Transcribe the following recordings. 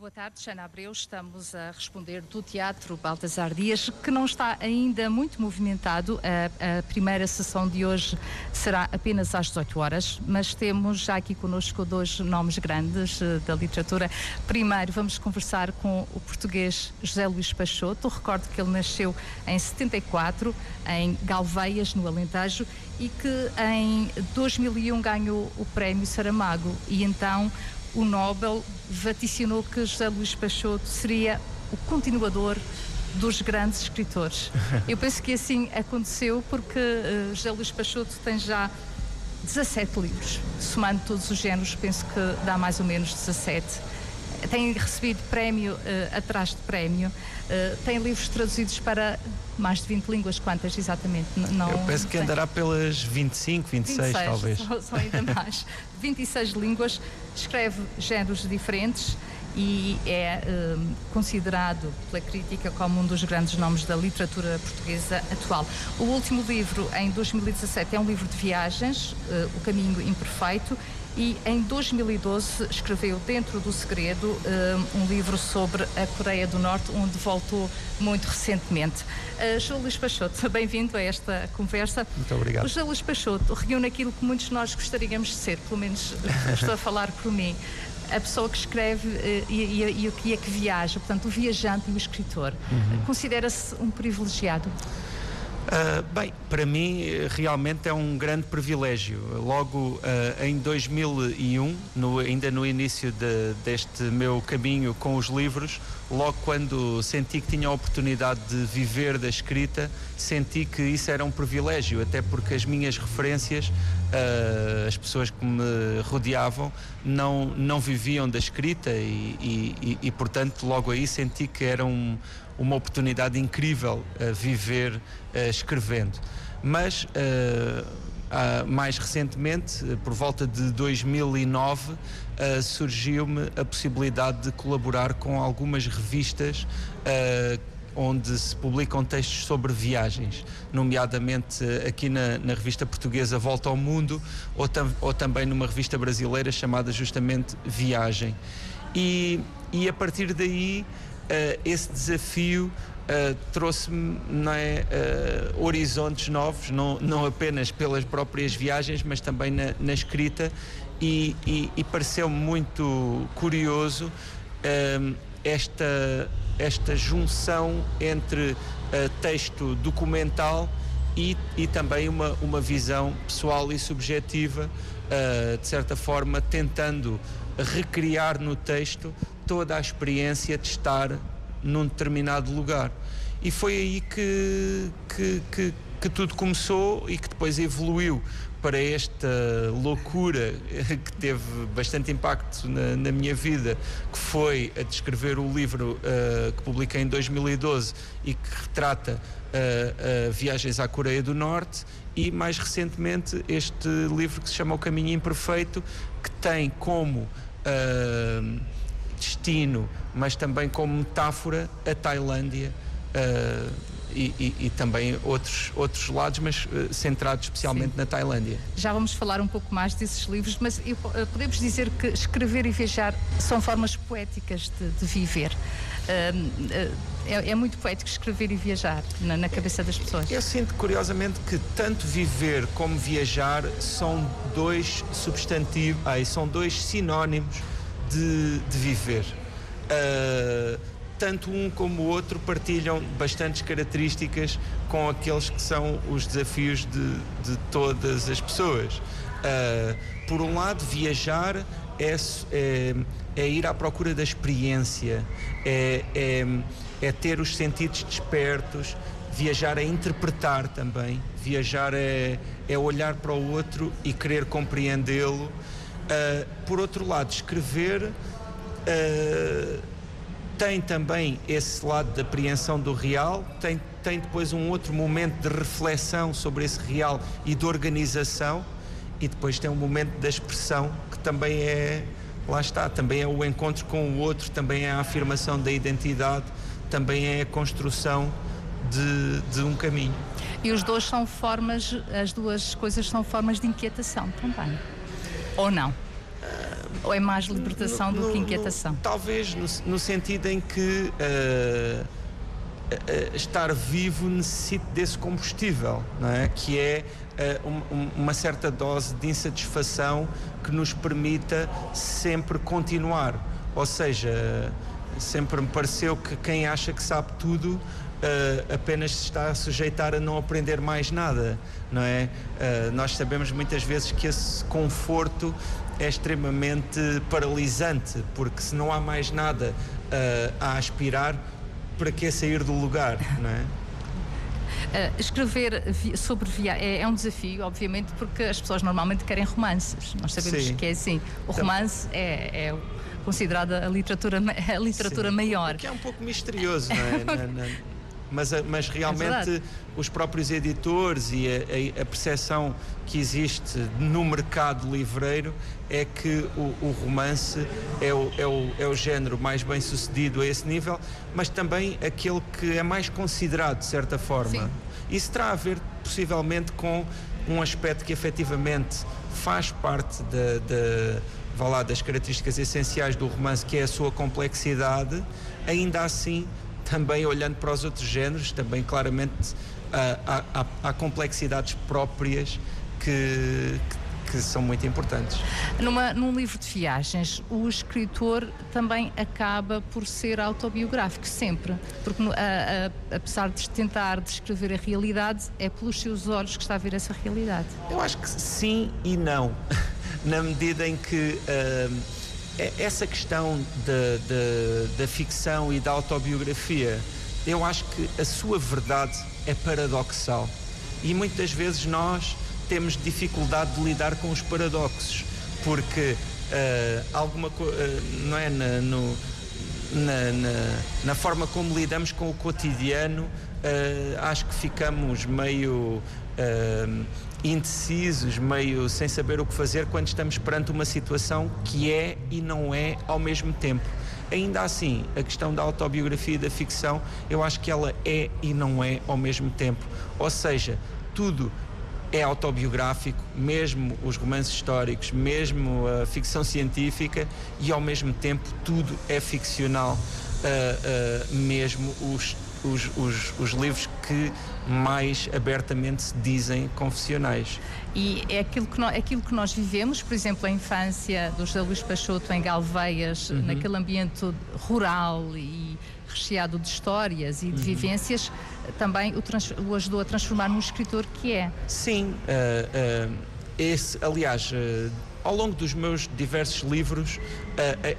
Boa tarde, Jana Abreu. Estamos a responder do Teatro Baltasar Dias, que não está ainda muito movimentado. A, a, primeira sessão de hoje será apenas às 18 horas, mas temos já aqui conosco dois nomes grandes uh, da literatura. Primeiro, vamos conversar com o português José Luís Peixoto. Recordo que ele nasceu em 74, em Galveias, no Alentejo, e que em 2001 ganhou o Prémio Saramago. E então o Nobel vaticinou que José Luís Peixoto seria o continuador dos grandes escritores. Eu penso que assim aconteceu porque uh, José Luís Peixoto tem já 17 livros, somando todos os géneros, penso que dá mais ou menos 17 tem recebido prémio uh, atrás de prémio, uh, tem livros traduzidos para mais de 20 línguas, quantas exatamente? Não, Eu penso que andará pelas 25, 26, 26 talvez. Só, só ainda mais. 26 línguas, escreve géneros diferentes e é uh, considerado pela crítica como um dos grandes nomes da literatura portuguesa atual. O último livro, em 2017, é um livro de viagens, uh, O Caminho Imperfeito, e em 2012 escreveu Dentro do Segredo uh, um livro sobre a Coreia do Norte, onde voltou muito recentemente. Uh, Júlio Luís Peixoto, bem-vindo a esta conversa. Muito obrigado. O Júlio Luís Peixoto reúne aquilo que muitos de nós gostaríamos de ser, pelo menos estou a falar por mim a pessoa que escreve uh, e, e, e, que é que viaja, portanto, o viajante e o escritor. Uhum. Considera-se um privilegiado? Uh, bem, para mim realmente é um grande privilégio. Logo uh, em 2001, no, ainda no início de, deste meu caminho com os livros, logo quando senti que tinha a oportunidade de viver da escrita, senti que isso era um privilégio, até porque as minhas referências, uh, as pessoas que me rodeavam, não, não viviam da escrita e, e, e, e portanto, logo aí senti que era um uma oportunidade incrível a viver uh, escrevendo. Mas uh, mais recentemente, por volta de 2009, uh, surgiu-me a possibilidade de colaborar com algumas revistas onde se publicam textos sobre viagens, nomeadamente aqui na, na revista portuguesa Volta ao Mundo ou, tam, ou, também numa revista brasileira chamada justamente Viagem. E, e a partir daí uh, esse desafio uh, trouxe-me uh, horizontes novos, não, não apenas pelas próprias viagens, mas também na, na escrita, e, e, e pareceu-me muito curioso esta, esta junção entre texto documental e, e também uma, uma visão pessoal e subjetiva, de certa forma, tentando recriar no texto toda a experiência de estar num determinado lugar. E foi aí que, que, que, que tudo começou e que depois evoluiu para esta loucura que teve bastante impacto na, na minha vida, que foi a descrever o livro uh, que publiquei em 2012 e que retrata uh, uh, viagens à Coreia do Norte e mais recentemente este livro que se chama O Caminho Imperfeito, que tem como destino, mas também como metáfora a Tailândia. Uh, e, e, e, também outros, outros lados, mas uh, centrados especialmente Sim. na Tailândia. Já vamos falar um pouco mais desses livros, mas eu, uh, podemos dizer que escrever e viajar são formas poéticas de, de viver. Uh, é, é, muito poético escrever e viajar na, na, cabeça das pessoas. Eu sinto curiosamente que tanto viver como viajar são dois substantivos, ai, são dois sinónimos de, de viver. Uh, tanto um como o outro partilham bastantes características com aqueles que são os desafios de, de todas as pessoas. Uh, por um lado, viajar é, é, é, ir à procura da experiência, é, é, é ter os sentidos despertos, viajar é interpretar também, viajar é, é olhar para o outro e querer compreendê-lo Uh, por outro lado, escrever uh, tem também esse lado da apreensão do real, tem, tem depois um outro momento de reflexão sobre esse real e de organização, e depois tem um momento da expressão que também é, lá está, também é o encontro com o outro, também é a afirmação da identidade, também é a construção de, de um caminho. E os dois são formas, as duas coisas são formas de inquietação também ou não? Uh, Ou é mais libertação no, do que inquietação? No, talvez no, no, sentido em que uh, uh, estar vivo necessita desse combustível, não é? que é um, uma certa dose de insatisfação que nos permita sempre continuar. Ou seja, sempre me pareceu que quem acha que sabe tudo uh, apenas se está a sujeitar a não aprender mais nada, não é? Uh, nós sabemos muitas vezes que esse conforto é extremamente paralisante, porque se não há mais nada uh, a aspirar, para que sair do lugar, não é? Uh, escrever sobre viagem é, é, um desafio, obviamente, porque as pessoas normalmente querem romances. Nós sabemos Sim. que é assim. O então, romance é, é considerada a literatura, a literatura maior. Que é um pouco misterioso, não é? na, na, mas, mas realmente é os próprios editores e a, a, percepção que existe no mercado livreiro é que o, o romance é o, é, o, é o género mais bem sucedido a esse nível, mas também aquele que é mais considerado de certa forma. Sim. Isso terá a ver possivelmente com um aspecto que efetivamente faz parte de, de, lá, das características essenciais do romance, que é a sua complexidade, ainda assim também olhando para os outros géneros, também claramente há, há, há complexidades próprias que, que são muito importantes. Numa, num livro de viagens, o escritor também acaba por ser autobiográfico, sempre. Porque, a, a, apesar de tentar descrever a realidade, é pelos seus olhos que está a ver essa realidade. Eu acho que sim e não. Na medida em que. Uh, essa questão da ficção e da autobiografia, eu acho que a sua verdade é paradoxal. E muitas vezes nós temos dificuldade de lidar com os paradoxos, porque uh, alguma uh, não é na, no, na, na, na, forma como lidamos com o cotidiano, uh, acho que ficamos meio indecisos, meio sem saber o que fazer quando estamos perante uma situação que é e não é ao mesmo tempo. Ainda assim, a questão da autobiografia e da ficção, eu acho que ela é e não é ao mesmo tempo. Ou seja, tudo é autobiográfico, mesmo os romances históricos, mesmo a ficção científica, e ao mesmo tempo tudo é ficcional, uh, uh, mesmo os os, os, os livros que mais abertamente se dizem confessionais. E é aquilo que, nós, aquilo que nós vivemos, por exemplo, a infância do José Luís Peixoto em Galveias, uhum. naquele ambiente rural e recheado de histórias e de uhum. vivências, também o, trans, o, ajudou a transformar num escritor que é. Sim, uh, uh, esse, aliás. Uh, ao longo dos meus diversos livros,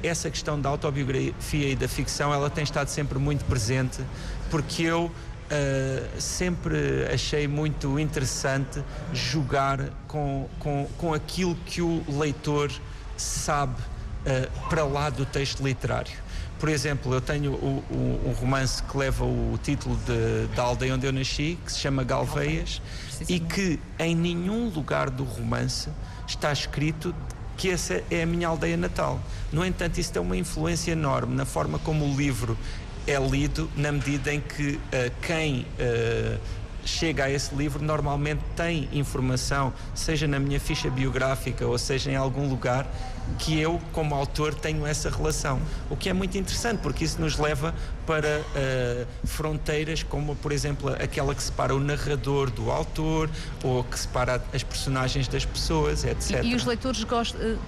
essa questão da autobiografia e da ficção, ela tem estado sempre muito presente, porque eu uh, sempre achei muito interessante jogar com, com, com aquilo que o leitor sabe uh, para lá do texto literário. Por exemplo, eu tenho o, o, um romance que leva o título de, da aldeia onde eu nasci, que se chama Galveias, e que em nenhum lugar do romance está escrito que essa é a minha aldeia natal. No entanto, isso tem uma influência enorme na forma como o livro é lido, na medida em que uh, quem uh, chega a esse livro normalmente tem informação, seja na minha ficha biográfica ou seja em algum lugar, que eu, como autor, tenho essa relação. O que é muito interessante, porque isso nos leva para uh, fronteiras como, por exemplo, aquela que separa o narrador do autor ou que separa as personagens das pessoas, etc. E, e os leitores uh,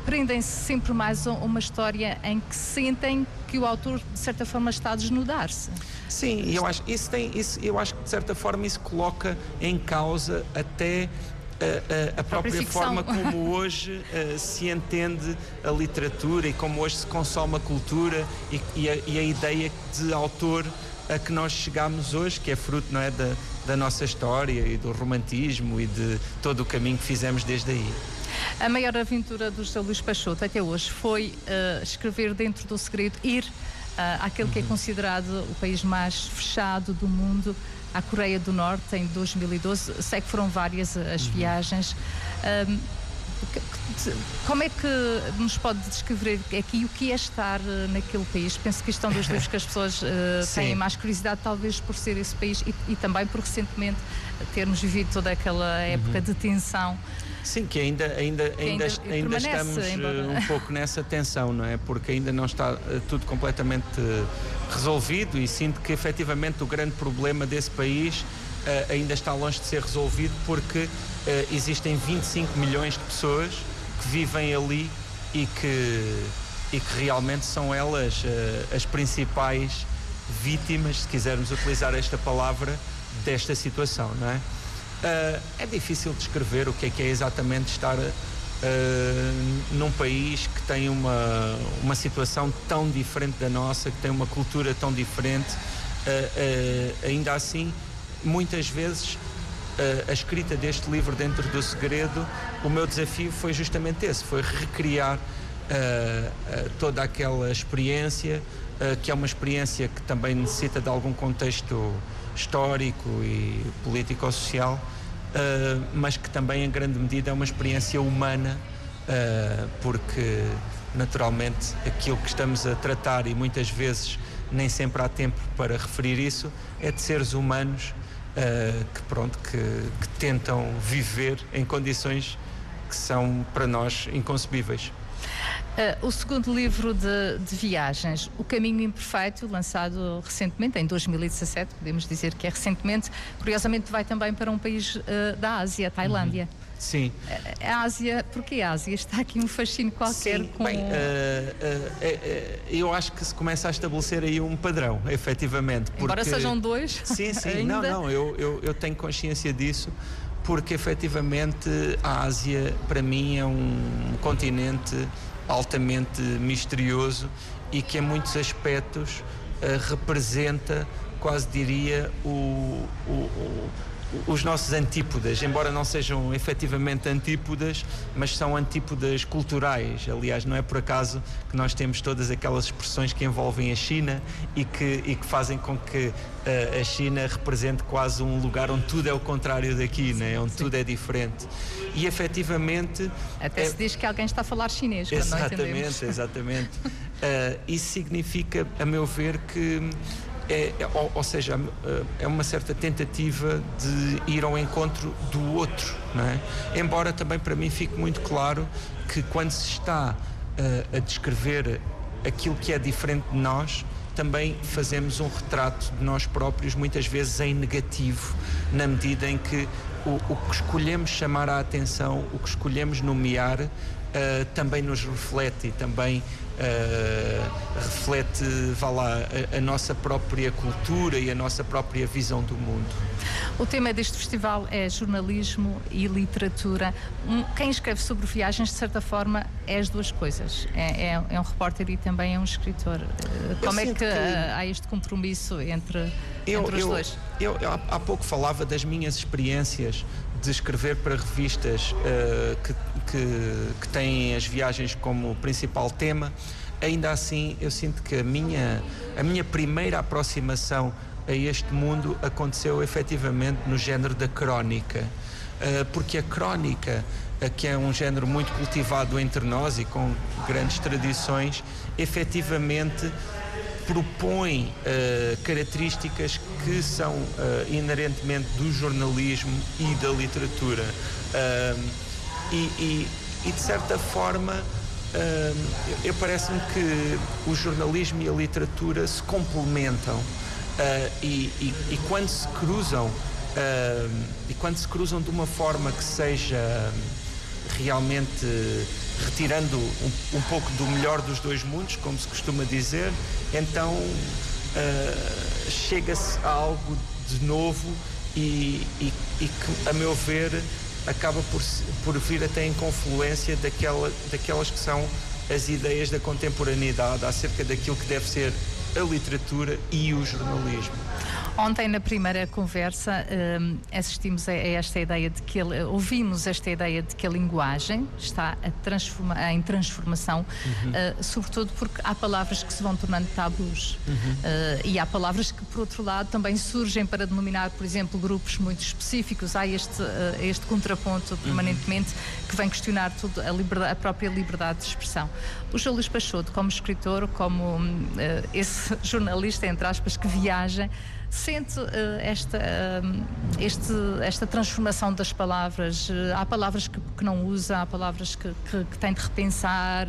prendem-se sempre mais a uma história em que sentem que o autor, de certa forma, está a desnudar-se. Sim, eu acho, isso tem, isso, eu acho que, de certa forma, isso coloca em causa até a, a, a própria forma como hoje uh, se entende a literatura e como hoje se consome a cultura e, e, a, e, a, ideia de autor a que nós chegamos hoje, que é fruto não é, da, da nossa história e do romantismo e de todo o caminho que fizemos desde aí. A maior aventura do José Luís Peixoto até hoje foi uh, escrever dentro do segredo, ir uh, àquele uhum. que é uhum. considerado o país mais fechado do mundo, à Coreia do Norte em 2012. Sei que foram várias as uhum. viagens. Um, como é que nos pode descrever aqui o que é estar eh, naquele país? Penso que isto é um dos livros que as pessoas uh, têm mais curiosidade, talvez por ser esse país e, e, também por recentemente termos vivido toda aquela época uhum. de tensão. Sim, que ainda, ainda, ainda, ainda, ainda estamos embora. um pouco nessa tensão, não é? Porque ainda não está tudo completamente resolvido e sinto que efetivamente o grande problema desse país uh, ainda está longe de ser resolvido porque uh, existem 25 milhões de pessoas que vivem ali e que, e que realmente são elas uh, as principais vítimas, se quisermos utilizar esta palavra, desta situação, não é? É difícil descrever o que é que é exatamente estar num país que tem uma, uma situação tão diferente da nossa, que tem uma cultura tão diferente. ainda assim, muitas vezes a escrita deste livro dentro do segredo, o meu desafio foi justamente esse, foi recriar uh, uh, toda aquela experiência, uh, que é uma experiência que também necessita de algum contexto histórico e político-social, mas que também em grande medida é uma experiência humana, porque naturalmente aquilo que estamos a tratar e muitas vezes nem sempre há tempo para referir isso, é de seres humanos uh, que pronto que, que, tentam viver em condições que são para nós inconcebíveis. Uh, o segundo livro de, de, viagens, O Caminho Imperfeito, lançado recentemente, em 2017, podemos dizer que é recentemente, curiosamente vai também para um país uh, da Ásia, Tailândia. Uhum. Sim. A Ásia, porque a Ásia está aqui um fascínio qualquer Sim, com. Bem, uh, uh, eu acho que se começa a estabelecer aí um padrão, efetivamente. Porque... Embora sejam dois. Sim, sim, ainda... não, não, eu, eu, eu tenho consciência disso porque efetivamente a Ásia para mim é um continente altamente misterioso e que em muitos aspectos uh, representa quase diria o, o, o os nossos antípodas, embora não sejam efetivamente antípodas, mas são antípodas culturais. Aliás, não é por acaso que nós temos todas aquelas expressões que envolvem a China e que, e que fazem com que uh, a China represente quase um lugar onde tudo é o contrário daqui, né? onde Sim. tudo é diferente. E efetivamente. Até é... se diz que alguém está a falar chinês, quando Exatamente, exatamente. uh, isso significa, a meu ver, que é, é, ou, ou, seja, é uma certa tentativa de ir ao encontro do outro, não é? Embora também para mim fique muito claro que quando se está uh, a descrever aquilo que é diferente de nós, também fazemos um retrato de nós próprios, muitas vezes em negativo, na medida em que o, o que escolhemos chamar a atenção, o que escolhemos nomear, uh, também nos reflete e também uh, reflete, vá lá, a, a, nossa própria cultura e a nossa própria visão do mundo. O tema deste festival é jornalismo e literatura. Quem escreve sobre viagens, de certa forma, é as duas coisas. É, é, é um repórter e também é um escritor. Eh, como é que, que, há este compromisso entre, eu, entre os eu, dois? Eu, eu, há pouco falava das minhas experiências de escrever para revistas uh, que, que, que têm as viagens como principal tema, ainda assim eu sinto que a minha, a minha primeira aproximação a este mundo aconteceu efetivamente no género da crónica. Uh, porque a crónica, uh, que é um género muito cultivado entre nós e com grandes tradições, efetivamente propõe uh, características que são uh, inerentemente do jornalismo e da literatura. Uh, e, e, e, de certa forma, eu parece-me que o jornalismo e a literatura se complementam. E, e, e, quando se cruzam, e quando se cruzam de uma forma que seja realmente retirando um, um, pouco do melhor dos dois mundos, como se costuma dizer, então uh, chega-se a algo de novo e, e, e, que, a meu ver, acaba por, por vir até em confluência daquela, daquelas que são as ideias da contemporaneidade acerca daquilo que deve ser a literatura e o jornalismo. Ontem, na primeira conversa, um, assistimos a, esta ideia de que ele, ouvimos esta ideia de que a linguagem está transforma, em transformação, uhum. uh, sobretudo porque há palavras que se vão tornando tabus uhum. uh, e há palavras que, por outro lado, também surgem para denominar, por exemplo, grupos muito específicos. Há este, uh, este contraponto permanentemente uhum. que vem questionar tudo, a, liberdade, a própria liberdade de expressão. O Júlio Luís Peixoto, como escritor, como esse jornalista, entre aspas, que viaja, Sente uh, esta, uh, este, esta transformação das palavras? há palavras que, que, não usa, há palavras que, que, que tem de repensar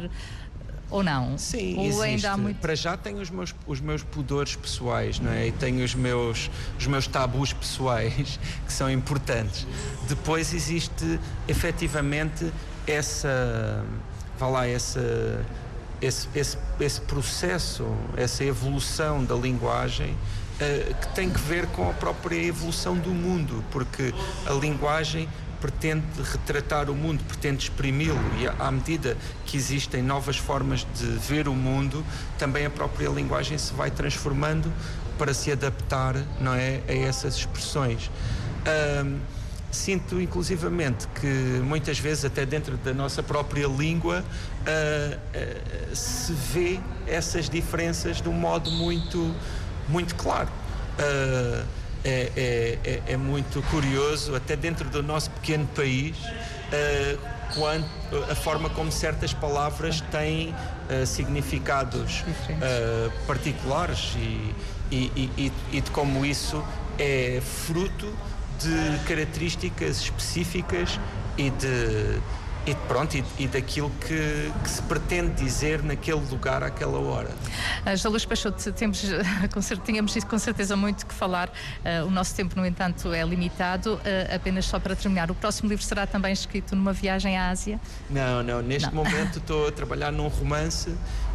ou não? Sim, ou existe. ainda há muito... Para já tenho os meus, os meus pudores pessoais, não é? E tenho os meus, os meus tabus pessoais que são importantes. Depois existe efetivamente essa, vá lá, essa, esse, esse, esse processo, essa evolução da linguagem uh, que tem que ver com a própria evolução do mundo, porque a linguagem pretende retratar o mundo, pretende exprimi-lo e à medida que existem novas formas de ver o mundo, também a própria linguagem se vai transformando para se adaptar, não é, a essas expressões. Sinto inclusivamente que muitas vezes até dentro da nossa própria língua uh, uh, se vê essas diferenças de um modo muito muito claro. Uh, é, é, é, muito curioso, até dentro do nosso pequeno país, uh, quando, a forma como certas palavras têm uh, significados particulares e, e, e, e de como isso é fruto de características específicas e de e pronto, e, e daquilo que, que, se pretende dizer naquele lugar, àquela hora. Angela Luz Peixoto, temos, tínhamos com certeza muito que falar. Uh, o nosso tempo, no entanto, é limitado. Uh, apenas só para terminar, o próximo livro será também escrito numa viagem à Ásia? Não, não. Neste não. momento estou a trabalhar num romance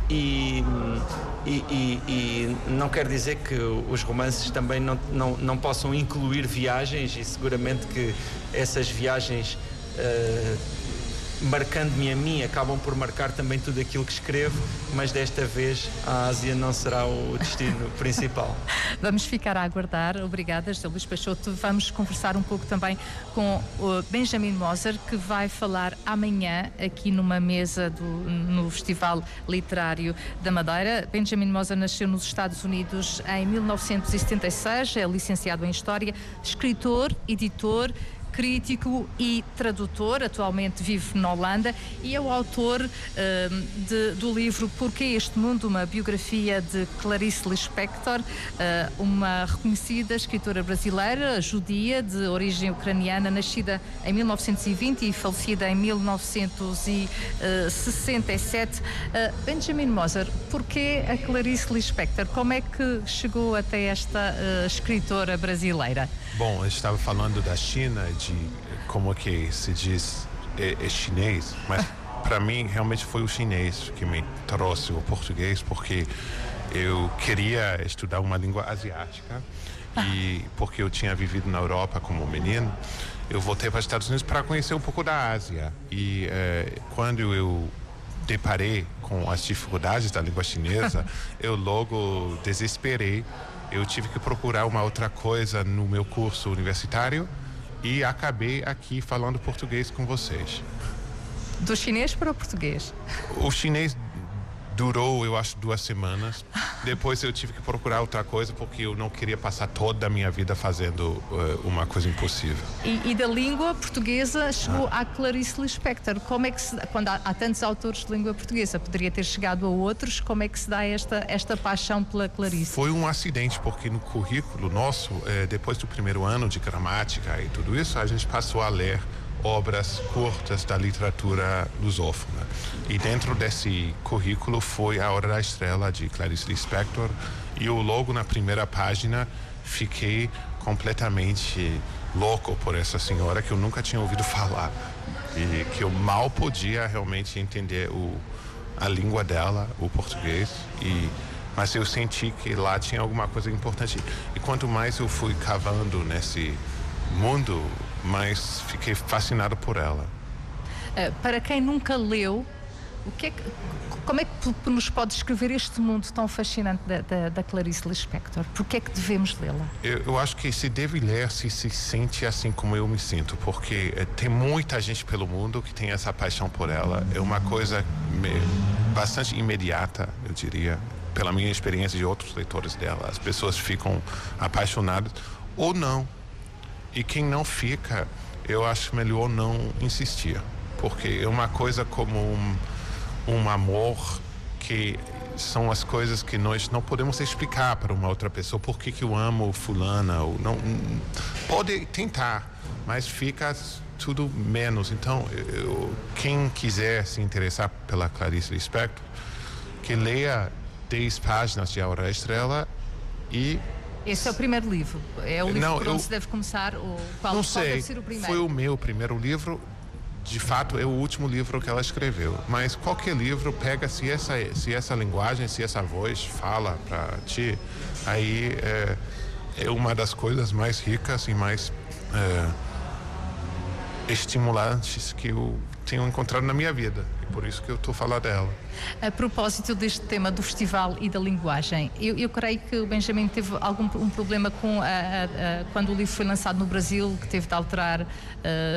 e, e, e, e, não quer dizer que os romances também não, não, não possam incluir viagens e seguramente que essas viagens uh, marcando-me a mim, acabam por marcar também tudo aquilo que escrevo, mas desta vez a Ásia não será o destino principal. Vamos ficar a aguardar. Obrigada, José Luís Peixoto. Vamos conversar um pouco também com o Benjamin Moser, que vai falar amanhã aqui numa mesa do, no Festival Literário da Madeira. Benjamin Moser nasceu nos Estados Unidos em 1976, é licenciado em História, escritor, editor crítico e tradutor, atualmente vive na Holanda e é o autor uh, de, do livro Porquê este Mundo, uma biografia de Clarice Lispector, uh, uma reconhecida escritora brasileira, judia, de origem ucraniana, nascida em 1920 e falecida em 1967. Uh, Benjamin Moser, porquê a Clarice Lispector? Como é que chegou até esta escritora brasileira? Bom, eu estava falando da China, de como que se diz é, é chinês, mas para mim realmente foi o chinês que me trouxe o português, porque eu queria estudar uma língua asiática e porque eu tinha vivido na Europa como menino, eu voltei para os Estados Unidos para conhecer um pouco da Ásia. E é, quando eu deparei com as dificuldades da língua chinesa, eu logo desesperei eu tive que procurar uma outra coisa no meu curso universitário e acabei aqui falando português com vocês. Do chinês para o português? O chinês durou, eu acho, duas semanas. Depois eu tive que procurar outra coisa porque eu não queria passar toda a minha vida fazendo uh, uma coisa impossível. E, e, da língua portuguesa chegou ah. à Clarice Lispector. Como é que se, quando há, há, tantos autores de língua portuguesa, poderia ter chegado a outros, como é que se dá esta, esta paixão pela Clarice? Foi um acidente porque no currículo nosso, eh, depois do primeiro ano de gramática e tudo isso, a gente passou a ler obras curtas da literatura lusófona. E dentro desse currículo foi A Hora da Estrela, de Clarice Lispector, e eu logo na primeira página fiquei completamente louco por essa senhora que eu nunca tinha ouvido falar e que eu mal podia realmente entender o, a língua dela, o português, e mas eu senti que lá tinha alguma coisa importante. E quanto mais eu fui cavando nesse mundo mas fiquei fascinado por ela. Uh, para quem nunca leu, o que é que, como é que nos pode escrever este mundo tão fascinante da, da, da Clarice Lispector? Por que é que devemos lê-la? Eu, eu, acho que se deve ler se se sente assim como eu me sinto, porque eh, tem muita gente pelo mundo que tem essa paixão por ela. É uma coisa me, bastante imediata, eu diria, pela minha experiência de outros leitores dela. As pessoas ficam apaixonadas ou não e quem não fica, eu acho melhor não insistir, porque é uma coisa como um, um amor que são as coisas que nós não podemos explicar para uma outra pessoa por que, que eu amo fulana ou não pode tentar mas fica tudo menos. Então eu, quem quiser se interessar pela Clarice Lispector que leia 10 páginas de Aura Estrela e esse é o primeiro livro. É o livro não, por onde eu, se deve começar? Ou qual, não qual sei, deve ser o primeiro? Foi o meu primeiro livro. De fato, é o último livro que ela escreveu. Mas qualquer livro pega se essa se essa linguagem, se essa voz fala para ti, aí é, é, uma das coisas mais ricas e mais é, estimulantes que eu tenho encontrado na minha vida por isso que eu estou a falar dela. A propósito deste tema do festival e da linguagem, eu, eu creio que o Benjamin teve algum um problema com a, a, a, quando o livro foi lançado no Brasil, que teve de alterar uh,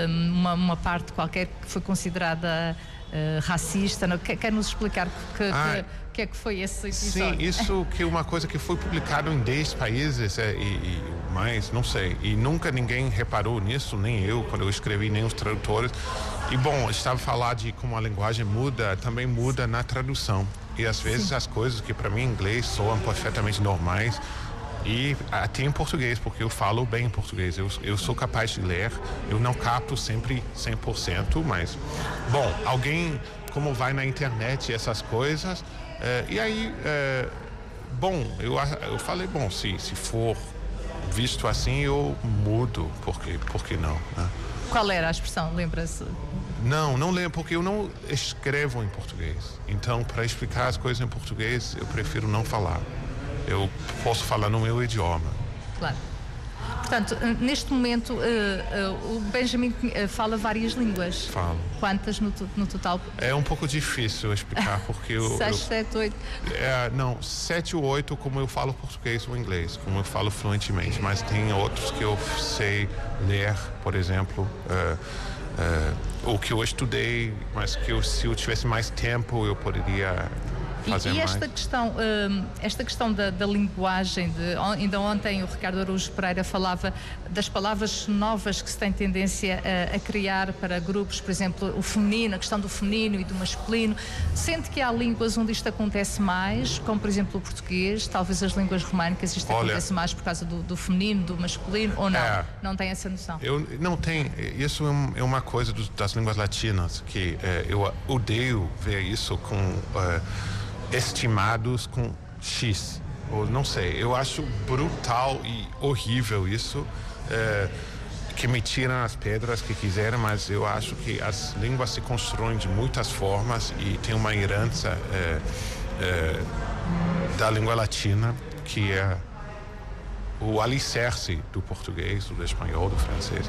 uma, uma, parte qualquer que foi considerada uh, racista. Não? Quer, quer nos explicar que, ah, que que é que foi esse episódio? Sim, isso que uma coisa que foi publicado em 10 países é, e, e, mais, não sei. E nunca ninguém reparou nisso, nem eu, quando eu escrevi, nem os tradutores. E bom, estava falar de como a linguagem muda, também muda na tradução. E às vezes Sim. as coisas que para mim em inglês soam perfeitamente normais e até em português, porque eu falo bem português. Eu, eu sou capaz de ler, eu não capto sempre 100%, mas bom, alguém como vai na internet essas coisas, é, e aí, é, bom, eu, eu falei, bom, se, se for visto assim, eu mudo, porque, porque não, né? Qual era a expressão? Lembra-se? Não, não lembro, porque eu não escrevo em português. Então, para explicar as coisas em português, eu prefiro não falar. Eu posso falar no meu idioma. Claro. Portanto, eh, neste momento, uh, uh, o Benjamin fala várias línguas. Falo. Quantas no, no total? É um pouco difícil explicar, porque eu. Sete, sete, oito. É, não, sete ou oito, como eu falo português ou inglês, como eu falo fluentemente. Mas tem outros que eu sei ler, por exemplo. Uh, o que eu estudei, mas que eu, se eu tivesse mais tempo, eu poderia e, e, esta mais. questão, hum, esta questão da, da, linguagem, de, ainda ontem o Ricardo Araújo Pereira falava das palavras novas que se tem tendência a, a, criar para grupos, por exemplo, o feminino, a questão do feminino e do masculino. Sente que há línguas onde isto acontece mais, como por exemplo o português, talvez as línguas românicas, isto Olha, acontece mais por causa do, do, feminino, do masculino, ou não? É, não tem essa noção? Eu não tem. Isso é, é uma coisa das línguas latinas que é, eu odeio ver isso com. É, estimados com X. Ou não sei, eu acho brutal e horrível isso. É, que me tiram as pedras que quiserem, mas eu acho que as línguas se constroem de muitas formas e tem uma herança é, é, da língua latina que é o alicerce do português, do espanhol, do francês.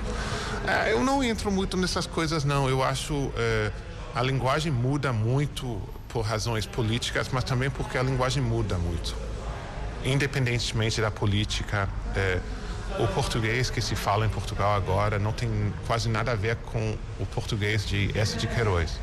É, eu não entro muito nessas coisas, não. Eu acho é, a linguagem muda muito por razões políticas, mas também porque a linguagem muda muito. Independentemente da política, é, o português que se fala em Portugal agora não tem quase nada a ver com o português de essa de Queiroz.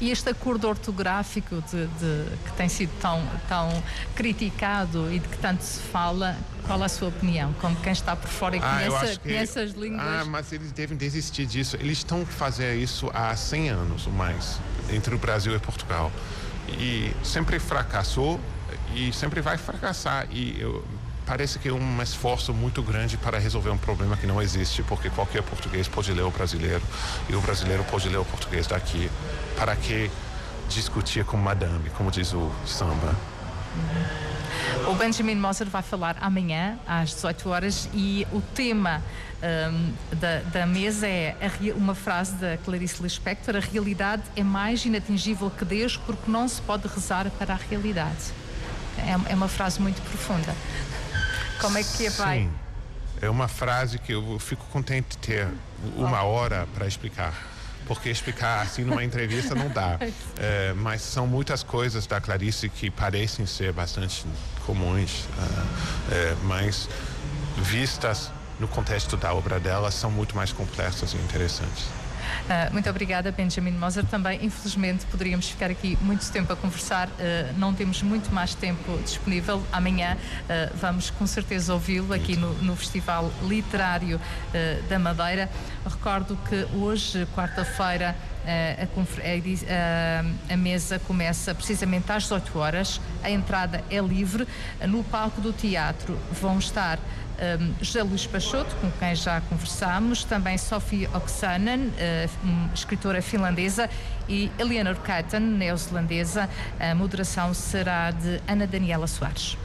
E este acordo ortográfico de, de, que tem sido tão, tão criticado e de que tanto se fala, qual a sua opinião? Como quem está por fora e ah, conhece, que, conhece as línguas? Ah, mas eles devem desistir disso. Eles estão fazendo isso há 100 anos ou mais, entre o Brasil e Portugal e sempre fracassou e sempre vai fracassar. E eu, parece que é um esforço muito grande para resolver um problema que não existe porque qualquer português pode ler o brasileiro e o brasileiro pode ler o português daqui. Para que discutir com madame como diz o samba o Benjamin Moser vai falar amanhã às 18 horas e o tema um, da, da, mesa é a, uma frase da Clarice Lispector: a realidade é mais inatingível que Deus porque não se pode rezar para a realidade. É, é uma frase muito profunda. Como é que vai? Sim, é uma frase que eu fico contente de ter uma hora para explicar porque explicar assim numa entrevista não dá. É, mas são muitas coisas da Clarice que parecem ser bastante comuns, é, é, mas vistas no contexto da obra dela são muito mais complexas e interessantes. Uh, muito obrigada, Benjamin Moser. Também, infelizmente, poderíamos ficar aqui muito tempo a conversar. Uh, não temos muito mais tempo disponível. Amanhã uh, vamos com certeza ouvi-lo aqui no, no, Festival Literário da Madeira. Recordo que hoje, quarta-feira, a, a, a, mesa começa precisamente às 18 horas, a entrada é livre. No palco do teatro vão estar um, José Luís Pachoto, com quem já conversámos, também Sophie Oksanen, uh, escritora finlandesa, e Eleanor Katten, neozelandesa. A moderação será de Ana Daniela Soares.